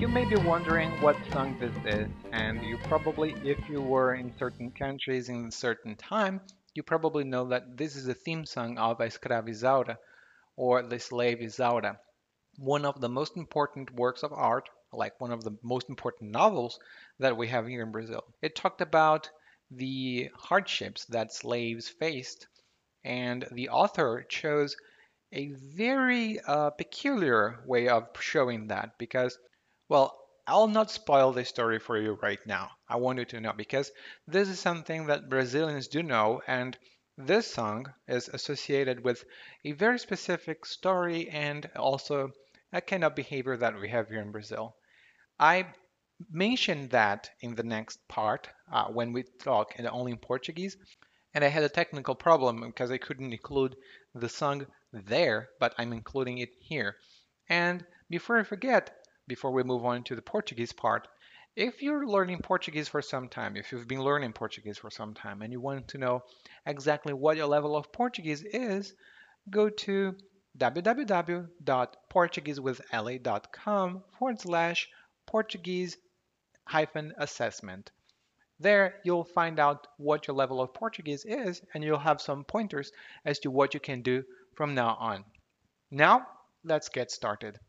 You may be wondering what song this is, and you probably, if you were in certain countries in a certain time, you probably know that this is a theme song of A Escrava Isaura, or The Slave Isaura, one of the most important works of art, like one of the most important novels that we have here in Brazil. It talked about the hardships that slaves faced, and the author chose a very uh, peculiar way of showing that because, well, I'll not spoil the story for you right now. I want you to know because this is something that Brazilians do know, and this song is associated with a very specific story and also a kind of behavior that we have here in Brazil. I mentioned that in the next part uh, when we talk in only in Portuguese, and I had a technical problem because I couldn't include the song there, but I'm including it here. And before I forget, before we move on to the Portuguese part, if you're learning Portuguese for some time, if you've been learning Portuguese for some time and you want to know exactly what your level of Portuguese is, go to www.portuguesewithla.com forward slash Portuguese hyphen assessment. There, you'll find out what your level of Portuguese is, and you'll have some pointers as to what you can do from now on. Now, let's get started.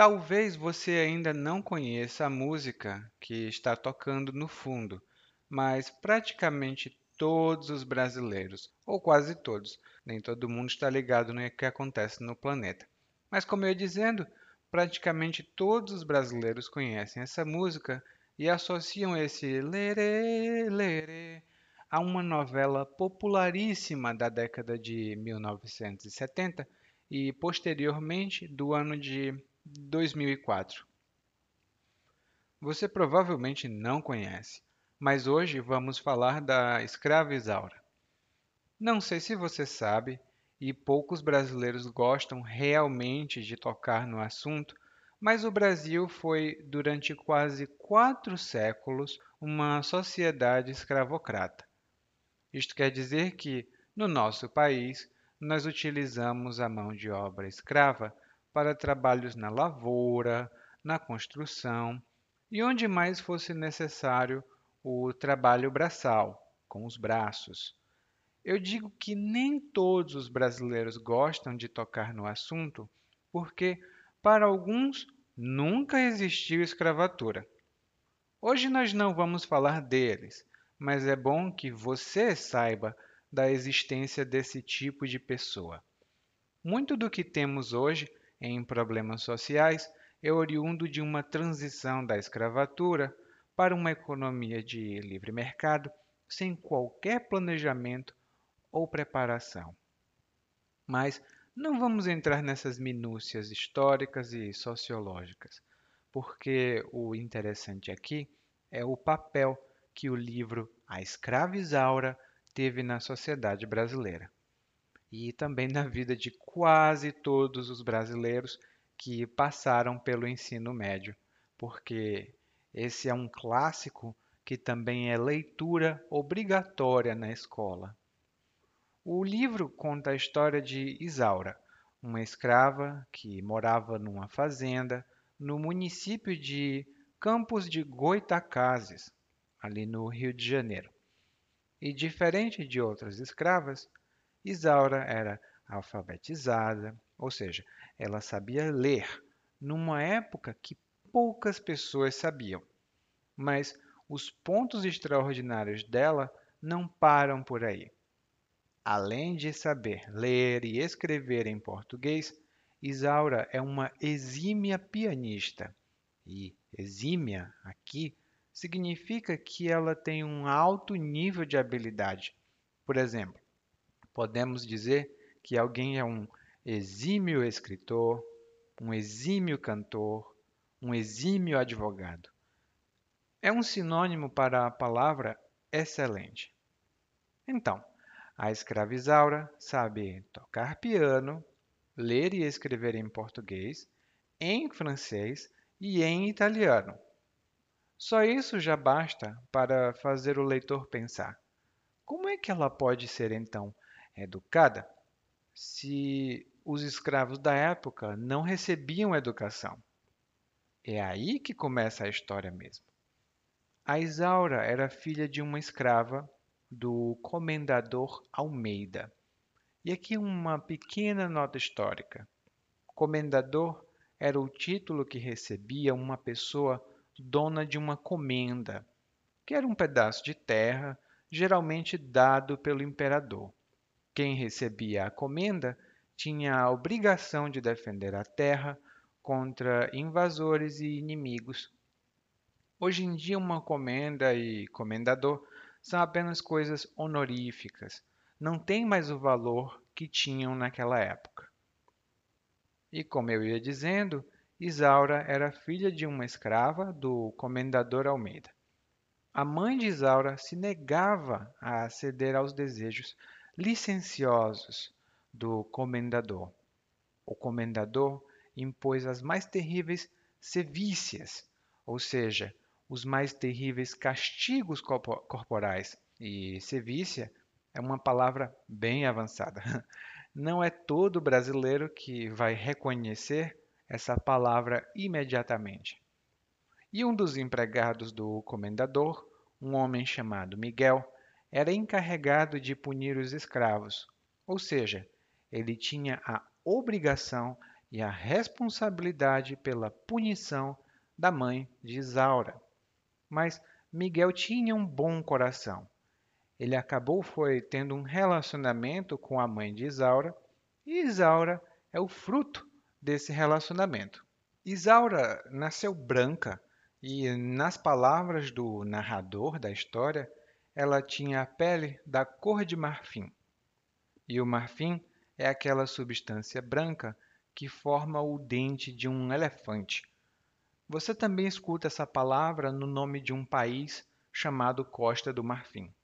Talvez você ainda não conheça a música que está tocando no fundo, mas praticamente todos os brasileiros, ou quase todos, nem todo mundo está ligado no que acontece no planeta. Mas como eu ia dizendo, praticamente todos os brasileiros conhecem essa música e associam esse lerê, lerê a uma novela popularíssima da década de 1970 e posteriormente do ano de 2004. Você provavelmente não conhece, mas hoje vamos falar da escrava Isaura. Não sei se você sabe, e poucos brasileiros gostam realmente de tocar no assunto, mas o Brasil foi, durante quase quatro séculos, uma sociedade escravocrata. Isto quer dizer que, no nosso país, nós utilizamos a mão de obra escrava para trabalhos na lavoura, na construção e onde mais fosse necessário o trabalho braçal, com os braços. Eu digo que nem todos os brasileiros gostam de tocar no assunto, porque, para alguns, nunca existiu escravatura. Hoje nós não vamos falar deles, mas é bom que você saiba da existência desse tipo de pessoa. Muito do que temos hoje em problemas sociais é oriundo de uma transição da escravatura para uma economia de livre mercado sem qualquer planejamento ou preparação. Mas não vamos entrar nessas minúcias históricas e sociológicas, porque o interessante aqui é o papel que o livro A Escrava Isaura teve na sociedade brasileira e também na vida de quase todos os brasileiros que passaram pelo ensino médio, porque esse é um clássico que também é leitura obrigatória na escola. O livro conta a história de Isaura, uma escrava que morava numa fazenda no município de Campos de Goitacazes, ali no Rio de Janeiro. E diferente de outras escravas, Isaura era alfabetizada, ou seja, ela sabia ler, numa época que poucas pessoas sabiam. Mas os pontos extraordinários dela não param por aí. Além de saber ler e escrever em português, Isaura é uma exímia pianista. E exímia aqui significa que ela tem um alto nível de habilidade. Por exemplo, podemos dizer que alguém é um exímio escritor, um exímio cantor, um exímio advogado. É um sinônimo para a palavra excelente. Então, a escravizaura sabe tocar piano, ler e escrever em português, em francês e em italiano. Só isso já basta para fazer o leitor pensar: como é que ela pode ser então educada se os escravos da época não recebiam educação? É aí que começa a história mesmo. A Isaura era filha de uma escrava do comendador Almeida. E aqui uma pequena nota histórica. Comendador era o título que recebia uma pessoa dona de uma comenda, que era um pedaço de terra geralmente dado pelo imperador. Quem recebia a comenda tinha a obrigação de defender a terra contra invasores e inimigos. Hoje em dia, uma comenda e comendador são apenas coisas honoríficas, não têm mais o valor que tinham naquela época. E como eu ia dizendo, Isaura era filha de uma escrava do comendador Almeida. A mãe de Isaura se negava a ceder aos desejos licenciosos do comendador. O comendador impôs as mais terríveis sevícias, ou seja, os mais terríveis castigos corporais. E sevícia é uma palavra bem avançada. Não é todo brasileiro que vai reconhecer essa palavra imediatamente. E um dos empregados do comendador, um homem chamado Miguel, era encarregado de punir os escravos, ou seja, ele tinha a obrigação e a responsabilidade pela punição da mãe de Isaura. Mas Miguel tinha um bom coração. Ele acabou foi tendo um relacionamento com a mãe de Isaura, e Isaura é o fruto desse relacionamento. Isaura nasceu branca e, nas palavras do narrador da história, ela tinha a pele da cor de marfim. E o marfim é aquela substância branca que forma o dente de um elefante. Você também escuta essa palavra no nome de um país chamado Costa do Marfim.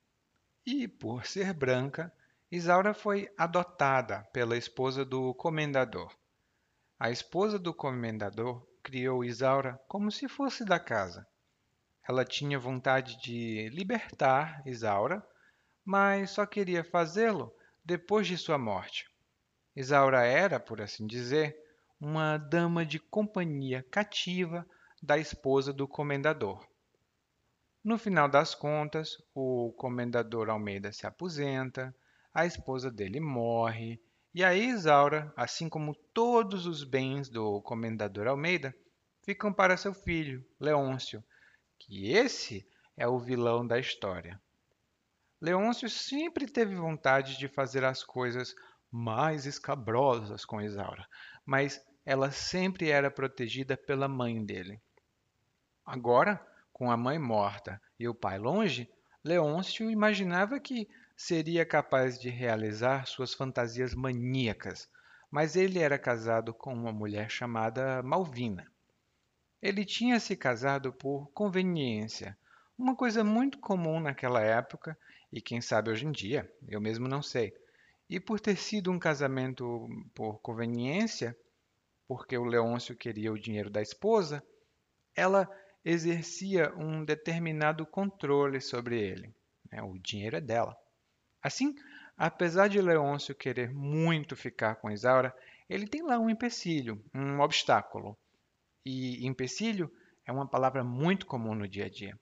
E, por ser branca, Isaura foi adotada pela esposa do comendador. A esposa do comendador criou Isaura como se fosse da casa. Ela tinha vontade de libertar Isaura, mas só queria fazê-lo depois de sua morte. Isaura era, por assim dizer, uma dama de companhia cativa da esposa do comendador. No final das contas, o comendador Almeida se aposenta, a esposa dele morre, e a Isaura, assim como todos os bens do comendador Almeida, ficam para seu filho, Leôncio, que esse é o vilão da história. Leôncio sempre teve vontade de fazer as coisas mais escabrosas com Isaura, mas ela sempre era protegida pela mãe dele. Agora, com a mãe morta e o pai longe, Leôncio imaginava que seria capaz de realizar suas fantasias maníacas, mas ele era casado com uma mulher chamada Malvina. Ele tinha se casado por conveniência, uma coisa muito comum naquela época e quem sabe hoje em dia, eu mesmo não sei. E por ter sido um casamento por conveniência, porque o Leôncio queria o dinheiro da esposa, ela exercia um determinado controle sobre ele. Né? O dinheiro é dela. Assim, apesar de Leôncio querer muito ficar com Isaura, ele tem lá um empecilho, um obstáculo. E empecilho é uma palavra muito comum no dia a dia.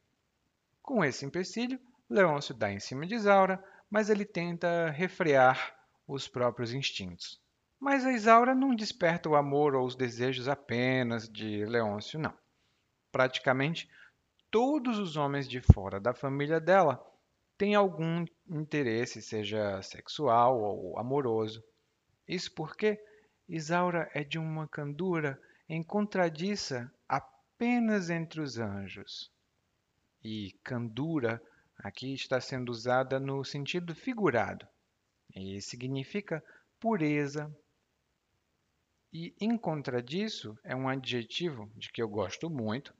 Com esse empecilho, Leôncio dá em cima de Isaura, mas ele tenta refrear os próprios instintos. Mas a Isaura não desperta o amor ou os desejos apenas de Leôncio, não. Praticamente todos os homens de fora da família dela têm algum interesse, seja sexual ou amoroso. Isso porque Isaura é de uma candura encontradiça apenas entre os anjos. E candura aqui está sendo usada no sentido figurado e significa pureza. E em contra disso é um adjetivo de que eu gosto muito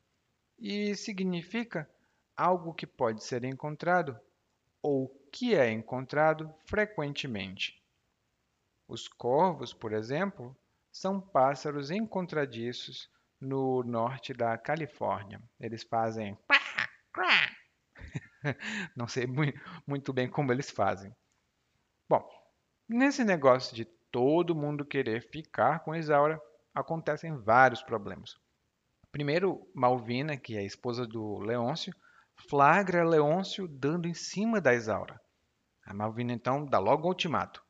e significa algo que pode ser encontrado ou que é encontrado frequentemente. Os corvos, por exemplo, são pássaros encontradiços no norte da Califórnia. Eles fazem. Não sei muito bem como eles fazem. Bom, nesse negócio de todo mundo querer ficar com Isaura, acontecem vários problemas. Primeiro, Malvina, que é a esposa do Leôncio, flagra Leôncio dando em cima da Isaura. A Malvina então dá logo um ultimato.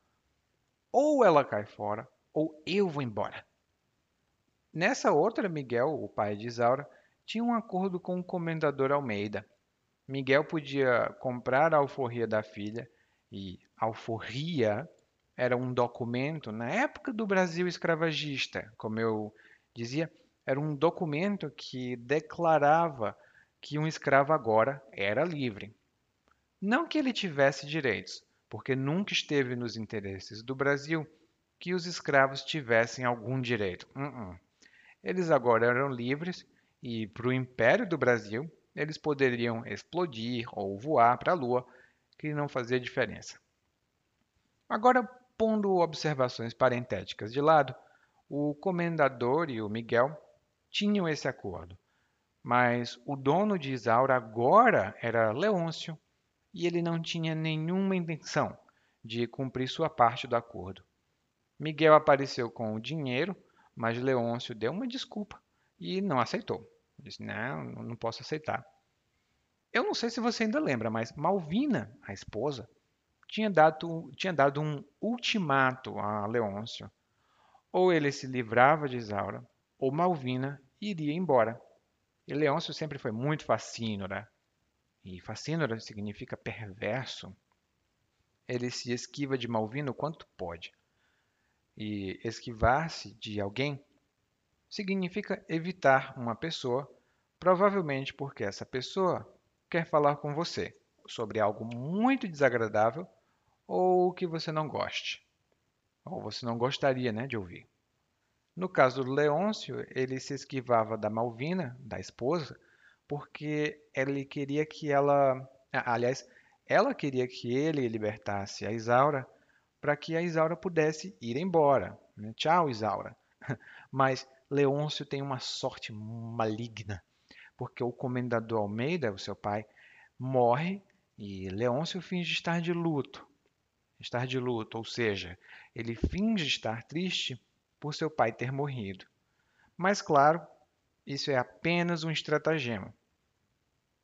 Ou ela cai fora, ou eu vou embora. Nessa outra, Miguel, o pai de Isaura, tinha um acordo com o comendador Almeida. Miguel podia comprar a alforria da filha, e alforria era um documento, na época do Brasil escravagista, como eu dizia, era um documento que declarava que um escravo agora era livre. Não que ele tivesse direitos, porque nunca esteve nos interesses do Brasil que os escravos tivessem algum direito. Uh -uh. Eles agora eram livres e, para o Império do Brasil, eles poderiam explodir ou voar para a Lua, que não fazia diferença. Agora, pondo observações parentéticas de lado, o comendador e o Miguel tinham esse acordo. Mas o dono de Isaura agora era Leôncio e ele não tinha nenhuma intenção de cumprir sua parte do acordo. Miguel apareceu com o dinheiro mas Leôncio deu uma desculpa e não aceitou. Disse: Não, não posso aceitar. Eu não sei se você ainda lembra, mas Malvina, a esposa, tinha dado, tinha dado um ultimato a Leôncio. Ou ele se livrava de Isaura, ou Malvina iria embora. E Leôncio sempre foi muito facínora. E facínora significa perverso. Ele se esquiva de Malvina o quanto pode e esquivar-se de alguém significa evitar uma pessoa, provavelmente porque essa pessoa quer falar com você sobre algo muito desagradável ou que você não goste, ou você não gostaria né, de ouvir. No caso do Leôncio, ele se esquivava da Malvina, da esposa, porque ele queria que ela. Aliás, ela queria que ele libertasse a Isaura para que a Isaura pudesse ir embora. Né? Tchau, Isaura. Mas Leôncio tem uma sorte maligna, porque o comendador Almeida, o seu pai, morre e Leôncio finge estar de luto. Estar de luto, ou seja, ele finge estar triste por seu pai ter morrido. Mas, claro, isso é apenas um estratagema.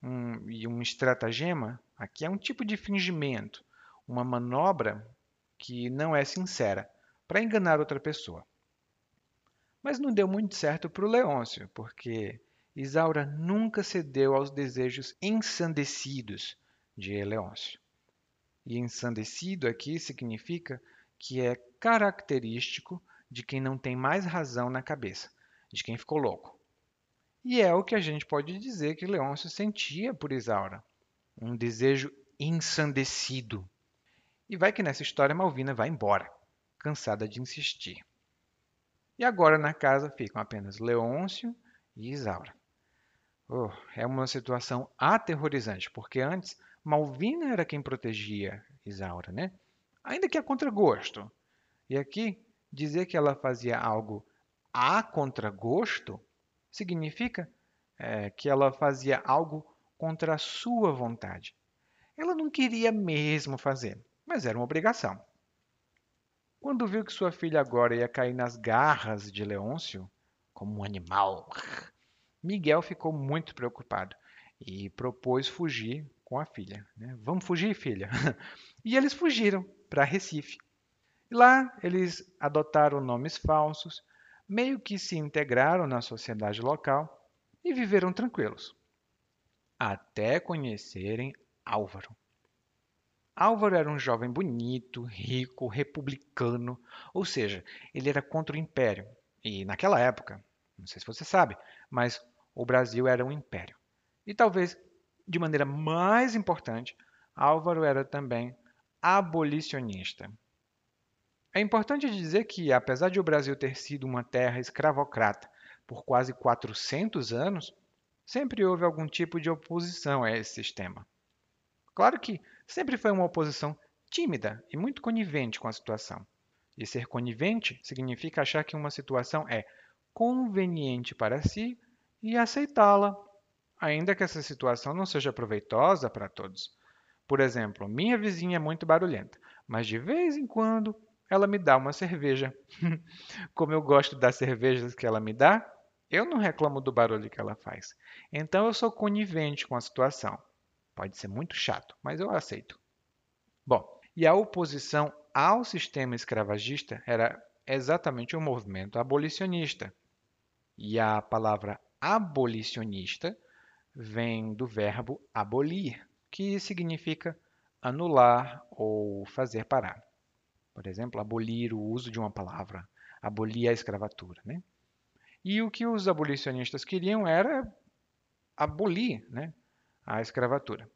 Um, e um estratagema aqui é um tipo de fingimento, uma manobra que não é sincera, para enganar outra pessoa. Mas não deu muito certo para o Leôncio, porque Isaura nunca cedeu aos desejos ensandecidos de Leôncio. E ensandecido aqui significa que é característico de quem não tem mais razão na cabeça, de quem ficou louco. E é o que a gente pode dizer que Leôncio sentia por Isaura, um desejo ensandecido. E vai que nessa história Malvina vai embora, cansada de insistir. E agora na casa ficam apenas Leôncio e Isaura. Oh, é uma situação aterrorizante, porque antes Malvina era quem protegia Isaura, né? Ainda que a contragosto. E aqui, dizer que ela fazia algo a contragosto significa é, que ela fazia algo contra a sua vontade. Ela não queria mesmo fazer, mas era uma obrigação. Quando viu que sua filha agora ia cair nas garras de Leôncio, como um animal, Miguel ficou muito preocupado e propôs fugir com a filha. Né? Vamos fugir, filha? E eles fugiram para Recife. Lá eles adotaram nomes falsos, meio que se integraram na sociedade local e viveram tranquilos, até conhecerem Álvaro. Álvaro era um jovem bonito, rico, republicano, ou seja, ele era contra o império. E naquela época, não sei se você sabe, mas o Brasil era um império. E talvez, de maneira mais importante, Álvaro era também abolicionista. É importante dizer que, apesar de o Brasil ter sido uma terra escravocrata por quase 400 anos, sempre houve algum tipo de oposição a esse sistema. Claro que sempre foi uma oposição tímida e muito conivente com a situação. E ser conivente significa achar que uma situação é conveniente para si e aceitá-la, ainda que essa situação não seja proveitosa para todos. Por exemplo, minha vizinha é muito barulhenta, mas de vez em quando ela me dá uma cerveja. Como eu gosto das cervejas que ela me dá, eu não reclamo do barulho que ela faz. Então eu sou conivente com a situação. Pode ser muito chato, mas eu aceito. Bom, e a oposição ao sistema escravagista era exatamente o movimento abolicionista. E a palavra abolicionista vem do verbo abolir, que significa anular ou fazer parar. Por exemplo, abolir o uso de uma palavra, abolir a escravatura. Né? E o que os abolicionistas queriam era abolir né, a escravatura.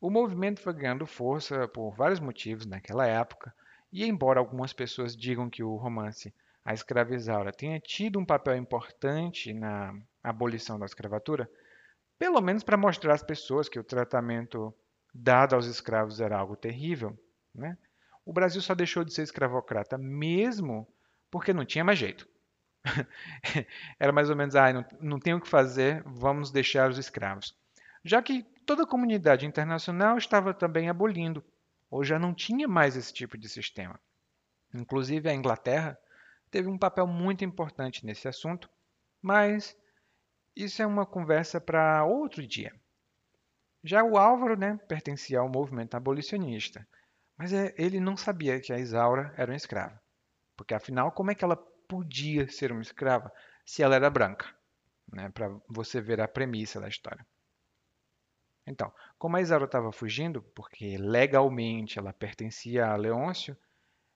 O movimento foi ganhando força por vários motivos naquela época, e embora algumas pessoas digam que o romance A Escravizaura tenha tido um papel importante na abolição da escravatura, pelo menos para mostrar às pessoas que o tratamento dado aos escravos era algo terrível, né? O Brasil só deixou de ser escravocrata mesmo porque não tinha mais jeito. era mais ou menos, ah, não, não tem o que fazer, vamos deixar os escravos. Já que toda a comunidade internacional estava também abolindo, ou já não tinha mais esse tipo de sistema. Inclusive a Inglaterra teve um papel muito importante nesse assunto, mas isso é uma conversa para outro dia. Já o Álvaro né, pertencia ao movimento abolicionista, mas é, ele não sabia que a Isaura era uma escrava. Porque afinal, como é que ela podia ser uma escrava se ela era branca? Né, para você ver a premissa da história. Então, como a Isaura estava fugindo, porque legalmente ela pertencia a Leôncio,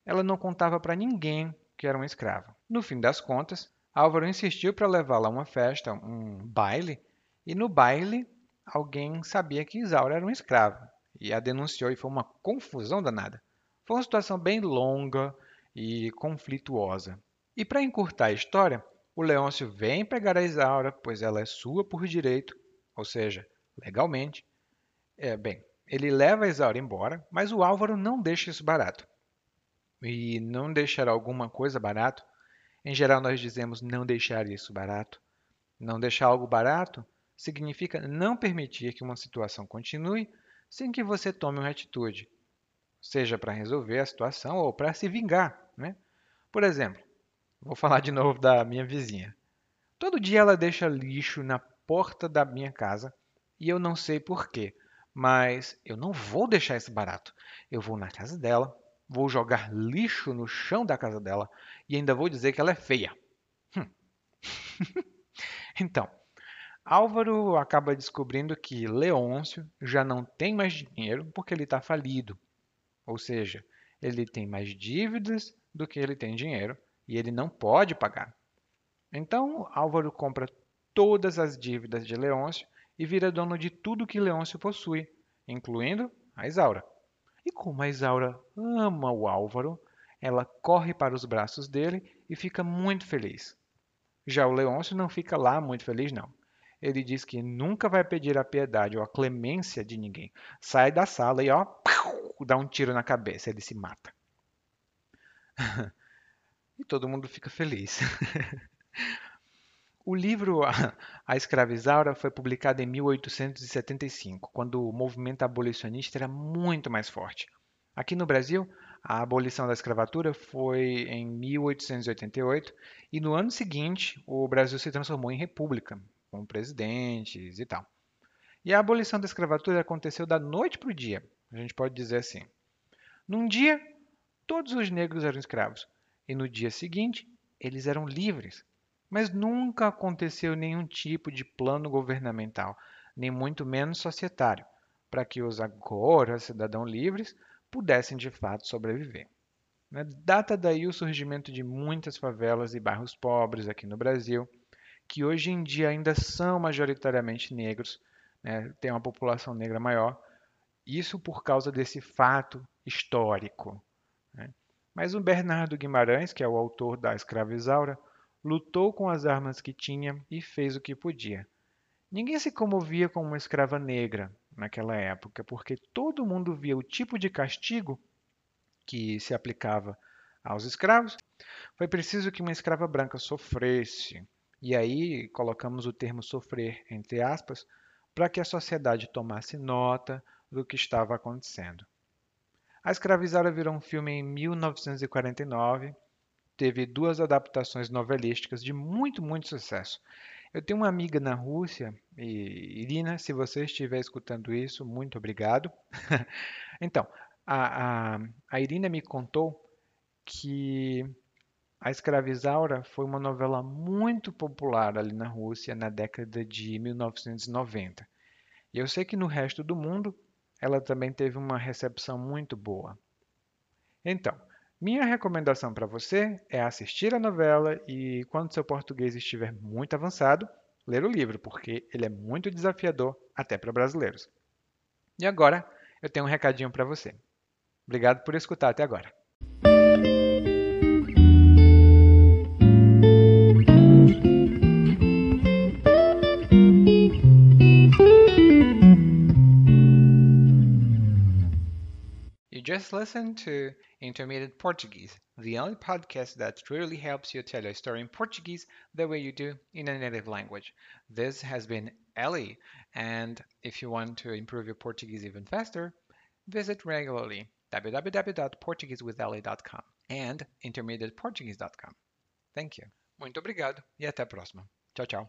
ela não contava para ninguém que era uma escrava. No fim das contas, Álvaro insistiu para levá-la a uma festa, um baile, e no baile alguém sabia que Isaura era uma escrava e a denunciou e foi uma confusão danada. Foi uma situação bem longa e conflituosa. E para encurtar a história, o Leôncio vem pegar a Isaura, pois ela é sua por direito, ou seja, legalmente. É, bem, ele leva a Isaura embora, mas o Álvaro não deixa isso barato. E não deixar alguma coisa barato, em geral nós dizemos não deixar isso barato. Não deixar algo barato significa não permitir que uma situação continue sem que você tome uma atitude, seja para resolver a situação ou para se vingar. Né? Por exemplo, vou falar de novo da minha vizinha. Todo dia ela deixa lixo na porta da minha casa e eu não sei porquê, mas eu não vou deixar isso barato. Eu vou na casa dela, vou jogar lixo no chão da casa dela e ainda vou dizer que ela é feia. Hum. então, Álvaro acaba descobrindo que Leôncio já não tem mais dinheiro porque ele está falido. Ou seja, ele tem mais dívidas do que ele tem dinheiro e ele não pode pagar. Então, Álvaro compra todas as dívidas de Leôncio e vira dono de tudo que Leôncio possui, incluindo a Isaura. E como a Isaura ama o Álvaro, ela corre para os braços dele e fica muito feliz. Já o Leôncio não fica lá muito feliz, não ele diz que nunca vai pedir a piedade ou a clemência de ninguém. Sai da sala e ó, dá um tiro na cabeça, ele se mata. e todo mundo fica feliz. o livro A Escravizaura foi publicado em 1875, quando o movimento abolicionista era muito mais forte. Aqui no Brasil, a abolição da escravatura foi em 1888 e no ano seguinte o Brasil se transformou em república, com presidentes e tal. E a abolição da escravatura aconteceu da noite para o dia, a gente pode dizer assim. Num dia, todos os negros eram escravos, e no dia seguinte, eles eram livres. Mas nunca aconteceu nenhum tipo de plano governamental, nem muito menos societário, para que os agora cidadãos livres pudessem de fato sobreviver. Né, data daí o surgimento de muitas favelas e bairros pobres aqui no Brasil, que hoje em dia ainda são majoritariamente negros, né, tem uma população negra maior, isso por causa desse fato histórico. Né? Mas o Bernardo Guimarães, que é o autor da Escravizaura, lutou com as armas que tinha e fez o que podia. Ninguém se comovia com uma escrava negra naquela época, porque todo mundo via o tipo de castigo que se aplicava aos escravos Foi preciso que uma escrava branca sofresse, e aí colocamos o termo sofrer entre aspas, para que a sociedade tomasse nota do que estava acontecendo. A Escravizada virou um filme em 1949, teve duas adaptações novelísticas de muito, muito sucesso. Eu tenho uma amiga na Rússia, e Irina, se você estiver escutando isso, muito obrigado. então, a, a, a Irina me contou que a Escravizaura foi uma novela muito popular ali na Rússia na década de 1990. E eu sei que no resto do mundo ela também teve uma recepção muito boa. Então, minha recomendação para você é assistir a novela e, quando seu português estiver muito avançado, ler o livro, porque ele é muito desafiador até para brasileiros. E agora, eu tenho um recadinho para você. Obrigado por escutar até agora. Just listen to Intermediate Portuguese, the only podcast that really helps you tell a story in Portuguese the way you do in a native language. This has been Ellie, and if you want to improve your Portuguese even faster, visit regularly www.portuguesewithellie.com and intermediateportuguese.com. Thank you. Muito obrigado e até a próxima. Tchau, tchau.